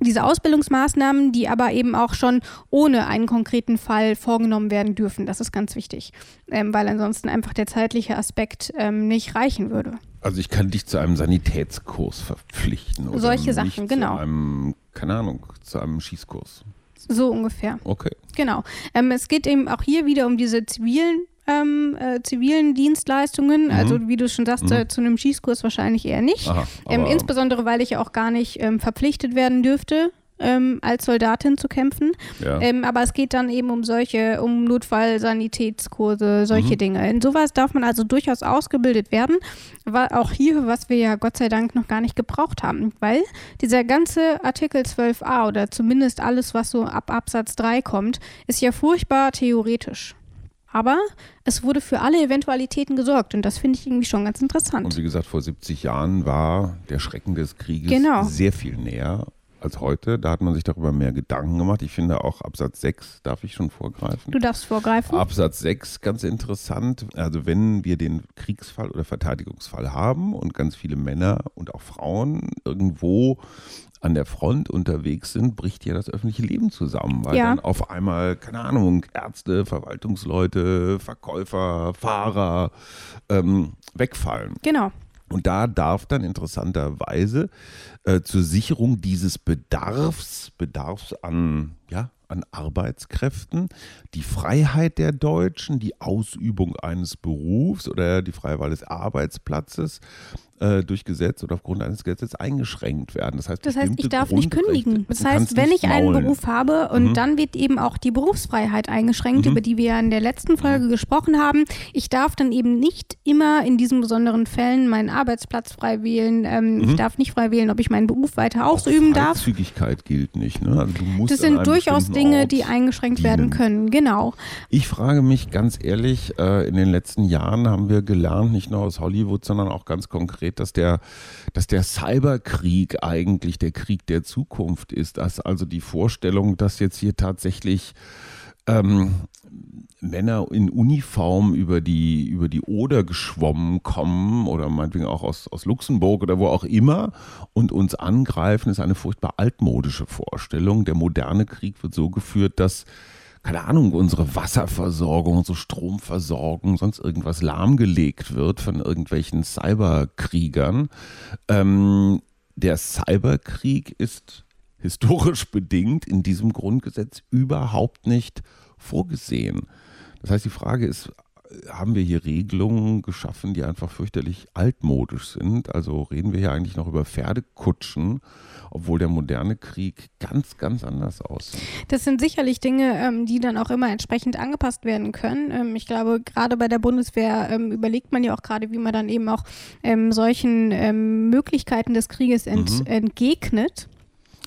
diese Ausbildungsmaßnahmen, die aber eben auch schon ohne einen konkreten Fall vorgenommen werden dürfen. Das ist ganz wichtig, ähm, weil ansonsten einfach der zeitliche Aspekt ähm, nicht reichen würde. Also ich kann dich zu einem Sanitätskurs verpflichten. Oder Solche Sachen, genau. Zu einem, keine Ahnung, zu einem Schießkurs. So ungefähr. Okay. Genau. Ähm, es geht eben auch hier wieder um diese zivilen ähm, äh, zivilen Dienstleistungen. Mhm. Also wie du schon sagst, mhm. äh, zu einem Schießkurs wahrscheinlich eher nicht. Aha, ähm, insbesondere, weil ich auch gar nicht ähm, verpflichtet werden dürfte. Ähm, als Soldatin zu kämpfen. Ja. Ähm, aber es geht dann eben um solche, um Notfallsanitätskurse, solche mhm. Dinge. In sowas darf man also durchaus ausgebildet werden. War auch hier, was wir ja Gott sei Dank noch gar nicht gebraucht haben. Weil dieser ganze Artikel 12a oder zumindest alles, was so ab Absatz 3 kommt, ist ja furchtbar theoretisch. Aber es wurde für alle Eventualitäten gesorgt und das finde ich irgendwie schon ganz interessant. Und wie gesagt, vor 70 Jahren war der Schrecken des Krieges genau. sehr viel näher als heute. Da hat man sich darüber mehr Gedanken gemacht. Ich finde auch Absatz 6 darf ich schon vorgreifen. Du darfst vorgreifen. Absatz 6, ganz interessant. Also wenn wir den Kriegsfall oder Verteidigungsfall haben und ganz viele Männer und auch Frauen irgendwo an der Front unterwegs sind, bricht ja das öffentliche Leben zusammen, weil ja. dann auf einmal, keine Ahnung, Ärzte, Verwaltungsleute, Verkäufer, Fahrer ähm, wegfallen. Genau. Und da darf dann interessanterweise äh, zur Sicherung dieses Bedarfs, Bedarfs an, ja, an Arbeitskräften, die Freiheit der Deutschen, die Ausübung eines Berufs oder die freie Wahl des Arbeitsplatzes äh, durch Gesetz oder aufgrund eines Gesetzes eingeschränkt werden. Das heißt, das heißt ich darf nicht kündigen. Das heißt, wenn ich einen Beruf habe und mhm. dann wird eben auch die Berufsfreiheit eingeschränkt, mhm. über die wir ja in der letzten Folge mhm. gesprochen haben. Ich darf dann eben nicht immer in diesen besonderen Fällen meinen Arbeitsplatz frei wählen. Ähm, ich mhm. darf nicht frei wählen, ob ich meinen Beruf weiter ausüben darf. Freizügigkeit gilt nicht. Ne? Also das sind durchaus Dinge, Ort die eingeschränkt dienen. werden können. Genau. Ich frage mich ganz ehrlich, äh, in den letzten Jahren haben wir gelernt, nicht nur aus Hollywood, sondern auch ganz konkret, konkret, dass der, dass der Cyberkrieg eigentlich der Krieg der Zukunft ist. Dass also die Vorstellung, dass jetzt hier tatsächlich ähm, Männer in Uniform über die, über die Oder geschwommen kommen oder meinetwegen auch aus, aus Luxemburg oder wo auch immer und uns angreifen, ist eine furchtbar altmodische Vorstellung. Der moderne Krieg wird so geführt, dass keine Ahnung, unsere Wasserversorgung, unsere Stromversorgung, sonst irgendwas lahmgelegt wird von irgendwelchen Cyberkriegern. Ähm, der Cyberkrieg ist historisch bedingt in diesem Grundgesetz überhaupt nicht vorgesehen. Das heißt, die Frage ist, haben wir hier Regelungen geschaffen, die einfach fürchterlich altmodisch sind? Also reden wir hier eigentlich noch über Pferdekutschen, obwohl der moderne Krieg ganz, ganz anders aussieht. Das sind sicherlich Dinge, ähm, die dann auch immer entsprechend angepasst werden können. Ähm, ich glaube, gerade bei der Bundeswehr ähm, überlegt man ja auch gerade, wie man dann eben auch solchen Möglichkeiten des Krieges ent mhm. entgegnet.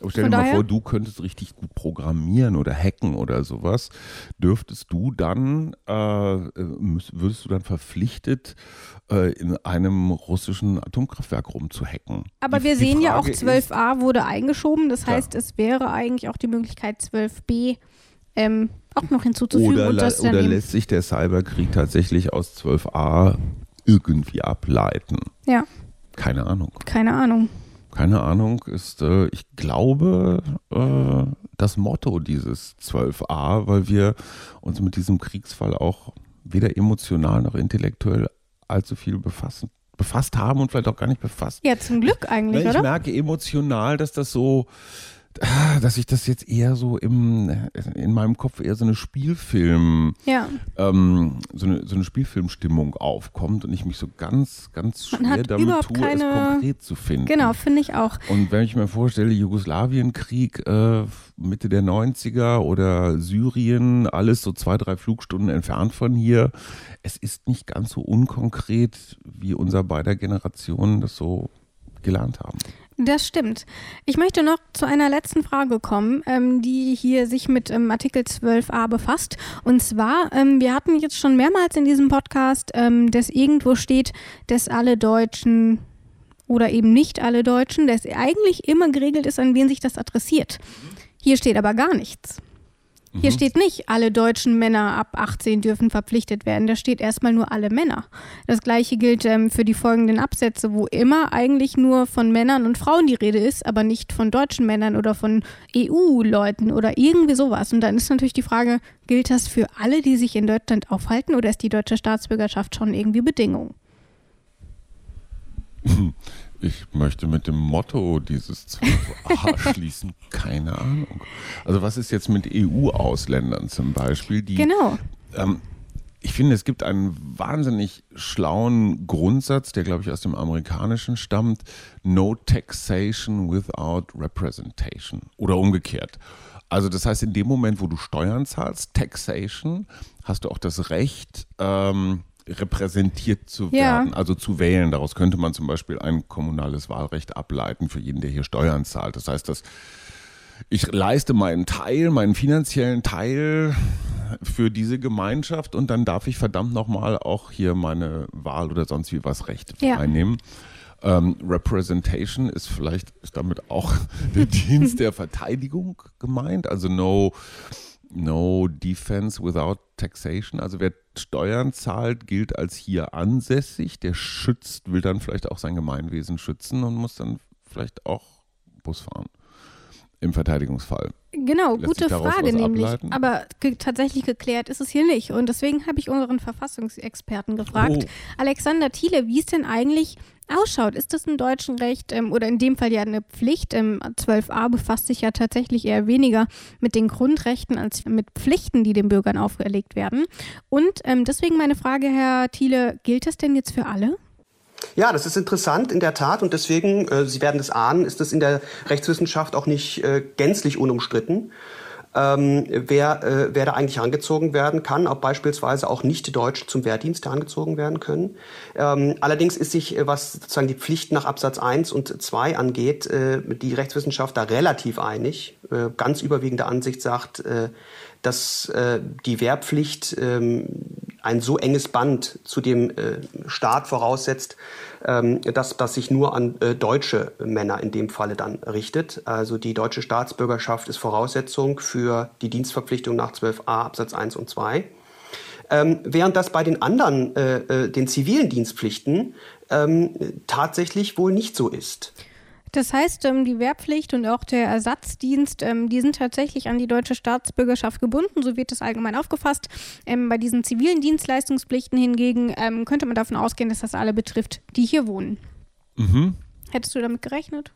Aber stell dir mal vor, du könntest richtig gut programmieren oder hacken oder sowas. Dürftest du dann, äh, würdest du dann verpflichtet, äh, in einem russischen Atomkraftwerk rumzuhacken? Aber die, wir sehen ja auch 12a wurde eingeschoben. Das heißt, klar. es wäre eigentlich auch die Möglichkeit 12b ähm, auch noch hinzuzufügen. Oder, oder lässt sich der Cyberkrieg tatsächlich aus 12a irgendwie ableiten? Ja. Keine Ahnung. Keine Ahnung keine Ahnung, ist, äh, ich glaube, äh, das Motto dieses 12a, weil wir uns mit diesem Kriegsfall auch weder emotional noch intellektuell allzu viel befassen, befasst haben und vielleicht auch gar nicht befasst. Ja, zum Glück eigentlich, ich, oder? Ich merke emotional, dass das so dass ich das jetzt eher so im, in meinem Kopf eher so eine Spielfilm, ja. ähm, so, eine, so eine Spielfilmstimmung aufkommt und ich mich so ganz, ganz schwer damit tue, keine, es konkret zu finden. Genau, finde ich auch. Und wenn ich mir vorstelle, Jugoslawienkrieg äh, Mitte der 90er oder Syrien, alles so zwei, drei Flugstunden entfernt von hier, es ist nicht ganz so unkonkret, wie unser beider Generationen das so gelernt haben. Das stimmt. Ich möchte noch zu einer letzten Frage kommen, ähm, die hier sich mit ähm, Artikel 12a befasst. Und zwar, ähm, wir hatten jetzt schon mehrmals in diesem Podcast, ähm, dass irgendwo steht, dass alle Deutschen oder eben nicht alle Deutschen, dass eigentlich immer geregelt ist, an wen sich das adressiert. Hier steht aber gar nichts. Hier mhm. steht nicht, alle deutschen Männer ab 18 dürfen verpflichtet werden. Da steht erstmal nur alle Männer. Das gleiche gilt ähm, für die folgenden Absätze, wo immer eigentlich nur von Männern und Frauen die Rede ist, aber nicht von deutschen Männern oder von EU-Leuten oder irgendwie sowas. Und dann ist natürlich die Frage, gilt das für alle, die sich in Deutschland aufhalten oder ist die deutsche Staatsbürgerschaft schon irgendwie Bedingung? Ich möchte mit dem Motto dieses 12a schließen, keine Ahnung. Also was ist jetzt mit EU-Ausländern zum Beispiel? Die, genau. Ähm, ich finde, es gibt einen wahnsinnig schlauen Grundsatz, der, glaube ich, aus dem Amerikanischen stammt. No taxation without representation. Oder umgekehrt. Also das heißt, in dem Moment, wo du Steuern zahlst, Taxation, hast du auch das Recht, ähm, repräsentiert zu werden, ja. also zu wählen. Daraus könnte man zum Beispiel ein kommunales Wahlrecht ableiten für jeden, der hier Steuern zahlt. Das heißt, dass ich leiste meinen Teil, meinen finanziellen Teil für diese Gemeinschaft und dann darf ich verdammt nochmal auch hier meine Wahl oder sonst wie was Recht ja. einnehmen. Ähm, Representation ist vielleicht ist damit auch der Dienst der Verteidigung gemeint, also no No defense without taxation. Also wer Steuern zahlt, gilt als hier ansässig. Der schützt, will dann vielleicht auch sein Gemeinwesen schützen und muss dann vielleicht auch Bus fahren im Verteidigungsfall. Genau, Lässt gute Frage nämlich. Ableiten? Aber ge tatsächlich geklärt ist es hier nicht. Und deswegen habe ich unseren Verfassungsexperten gefragt, oh. Alexander Thiele, wie es denn eigentlich ausschaut. Ist das im deutschen Recht ähm, oder in dem Fall ja eine Pflicht? Ähm, 12a befasst sich ja tatsächlich eher weniger mit den Grundrechten als mit Pflichten, die den Bürgern auferlegt werden. Und ähm, deswegen meine Frage, Herr Thiele, gilt das denn jetzt für alle? Ja, das ist interessant in der Tat und deswegen, äh, Sie werden es ahnen, ist das in der Rechtswissenschaft auch nicht äh, gänzlich unumstritten. Ähm, wer, äh, wer da eigentlich angezogen werden kann, ob beispielsweise auch Nicht-Deutsche zum Wehrdienst angezogen werden können. Ähm, allerdings ist sich, äh, was sozusagen die Pflicht nach Absatz 1 und 2 angeht, äh, die Rechtswissenschaft da relativ einig. Äh, ganz überwiegende Ansicht sagt, äh, dass äh, die Wehrpflicht ähm, ein so enges Band zu dem äh, Staat voraussetzt, ähm, dass das sich nur an äh, deutsche Männer in dem Falle dann richtet. Also die deutsche Staatsbürgerschaft ist Voraussetzung für die Dienstverpflichtung nach 12a Absatz 1 und 2. Ähm, während das bei den anderen, äh, äh, den zivilen Dienstpflichten, ähm, tatsächlich wohl nicht so ist. Das heißt, ähm, die Wehrpflicht und auch der Ersatzdienst, ähm, die sind tatsächlich an die deutsche Staatsbürgerschaft gebunden, so wird das allgemein aufgefasst. Ähm, bei diesen zivilen Dienstleistungspflichten hingegen könnte man davon ausgehen, dass das alle betrifft, die hier wohnen. Mhm. Hättest du damit gerechnet?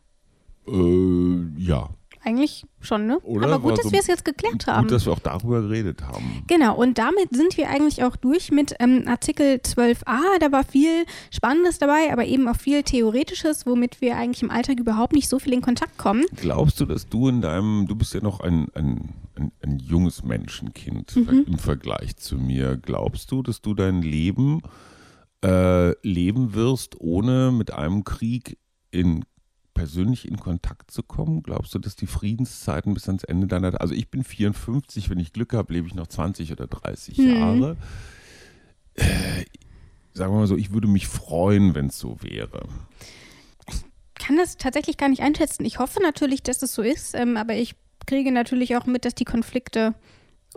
Äh, ja. Eigentlich schon, ne? Oder? Aber gut, dass so wir es jetzt geklärt haben. Gut, dass wir auch darüber geredet haben. Genau, und damit sind wir eigentlich auch durch mit ähm, Artikel 12a. Da war viel Spannendes dabei, aber eben auch viel Theoretisches, womit wir eigentlich im Alltag überhaupt nicht so viel in Kontakt kommen. Glaubst du, dass du in deinem, du bist ja noch ein, ein, ein, ein junges Menschenkind mhm. im Vergleich zu mir, glaubst du, dass du dein Leben äh, leben wirst, ohne mit einem Krieg in persönlich in Kontakt zu kommen? Glaubst du, dass die Friedenszeiten bis ans Ende deiner, also ich bin 54, wenn ich Glück habe, lebe ich noch 20 oder 30 hm. Jahre. Äh, sagen wir mal so, ich würde mich freuen, wenn es so wäre. Ich kann das tatsächlich gar nicht einschätzen. Ich hoffe natürlich, dass es so ist, ähm, aber ich kriege natürlich auch mit, dass die Konflikte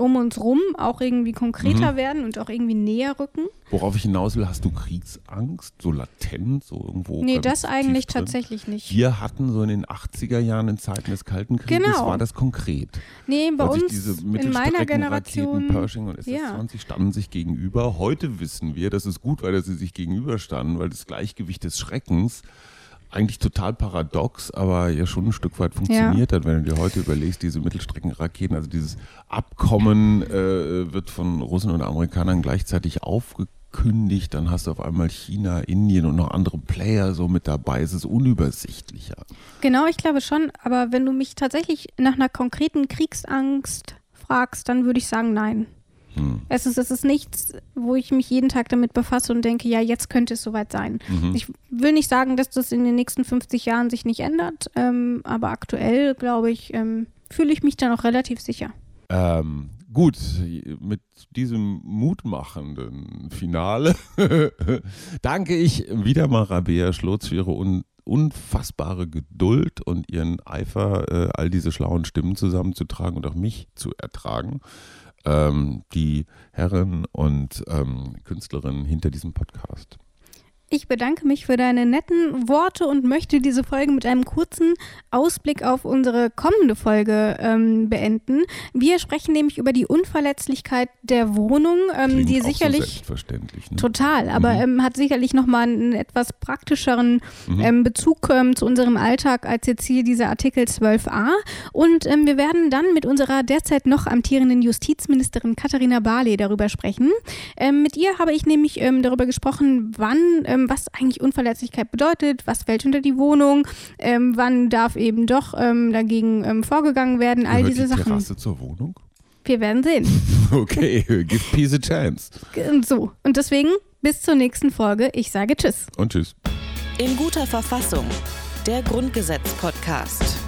um uns rum auch irgendwie konkreter mhm. werden und auch irgendwie näher rücken. Worauf ich hinaus will, hast du Kriegsangst, so latent, so irgendwo? Nee, das eigentlich tatsächlich nicht. Wir hatten so in den 80er Jahren in Zeiten des Kalten Krieges, genau. war das konkret. Nee, bei uns in meiner Generation. Pershing und SS-20 ja. standen sich gegenüber. Heute wissen wir, dass es gut dass sie sich gegenüberstanden, weil das Gleichgewicht des Schreckens eigentlich total paradox, aber ja schon ein Stück weit funktioniert ja. hat, wenn du dir heute überlegst, diese Mittelstreckenraketen, also dieses Abkommen äh, wird von Russen und Amerikanern gleichzeitig aufgekündigt, dann hast du auf einmal China, Indien und noch andere Player so mit dabei, es ist unübersichtlicher. Genau, ich glaube schon, aber wenn du mich tatsächlich nach einer konkreten Kriegsangst fragst, dann würde ich sagen, nein. Hm. Es, ist, es ist nichts, wo ich mich jeden Tag damit befasse und denke, ja, jetzt könnte es soweit sein. Mhm. Ich will nicht sagen, dass das in den nächsten 50 Jahren sich nicht ändert, ähm, aber aktuell, glaube ich, ähm, fühle ich mich da noch relativ sicher. Ähm, gut, mit diesem mutmachenden Finale danke ich wieder mal Rabea Schlotz für ihre un unfassbare Geduld und ihren Eifer, äh, all diese schlauen Stimmen zusammenzutragen und auch mich zu ertragen ähm, die Herren und ähm, Künstlerinnen hinter diesem Podcast. Ich bedanke mich für deine netten Worte und möchte diese Folge mit einem kurzen Ausblick auf unsere kommende Folge ähm, beenden. Wir sprechen nämlich über die Unverletzlichkeit der Wohnung, ähm, die sicherlich so ne? total, aber mhm. ähm, hat sicherlich nochmal einen etwas praktischeren mhm. Ähm, Bezug ähm, zu unserem Alltag als jetzt hier dieser Artikel 12a. Und ähm, wir werden dann mit unserer derzeit noch amtierenden Justizministerin Katharina Barley darüber sprechen. mit ihr habe ich nämlich darüber gesprochen, wann ähm, was eigentlich Unverletzlichkeit bedeutet, was fällt unter die Wohnung, ähm, wann darf eben doch ähm, dagegen ähm, vorgegangen werden, all Gehört diese die Sachen. Terrasse zur Wohnung? Wir werden sehen. okay, give peace a chance. So, und deswegen bis zur nächsten Folge. Ich sage Tschüss. Und Tschüss. In guter Verfassung. Der Grundgesetz-Podcast.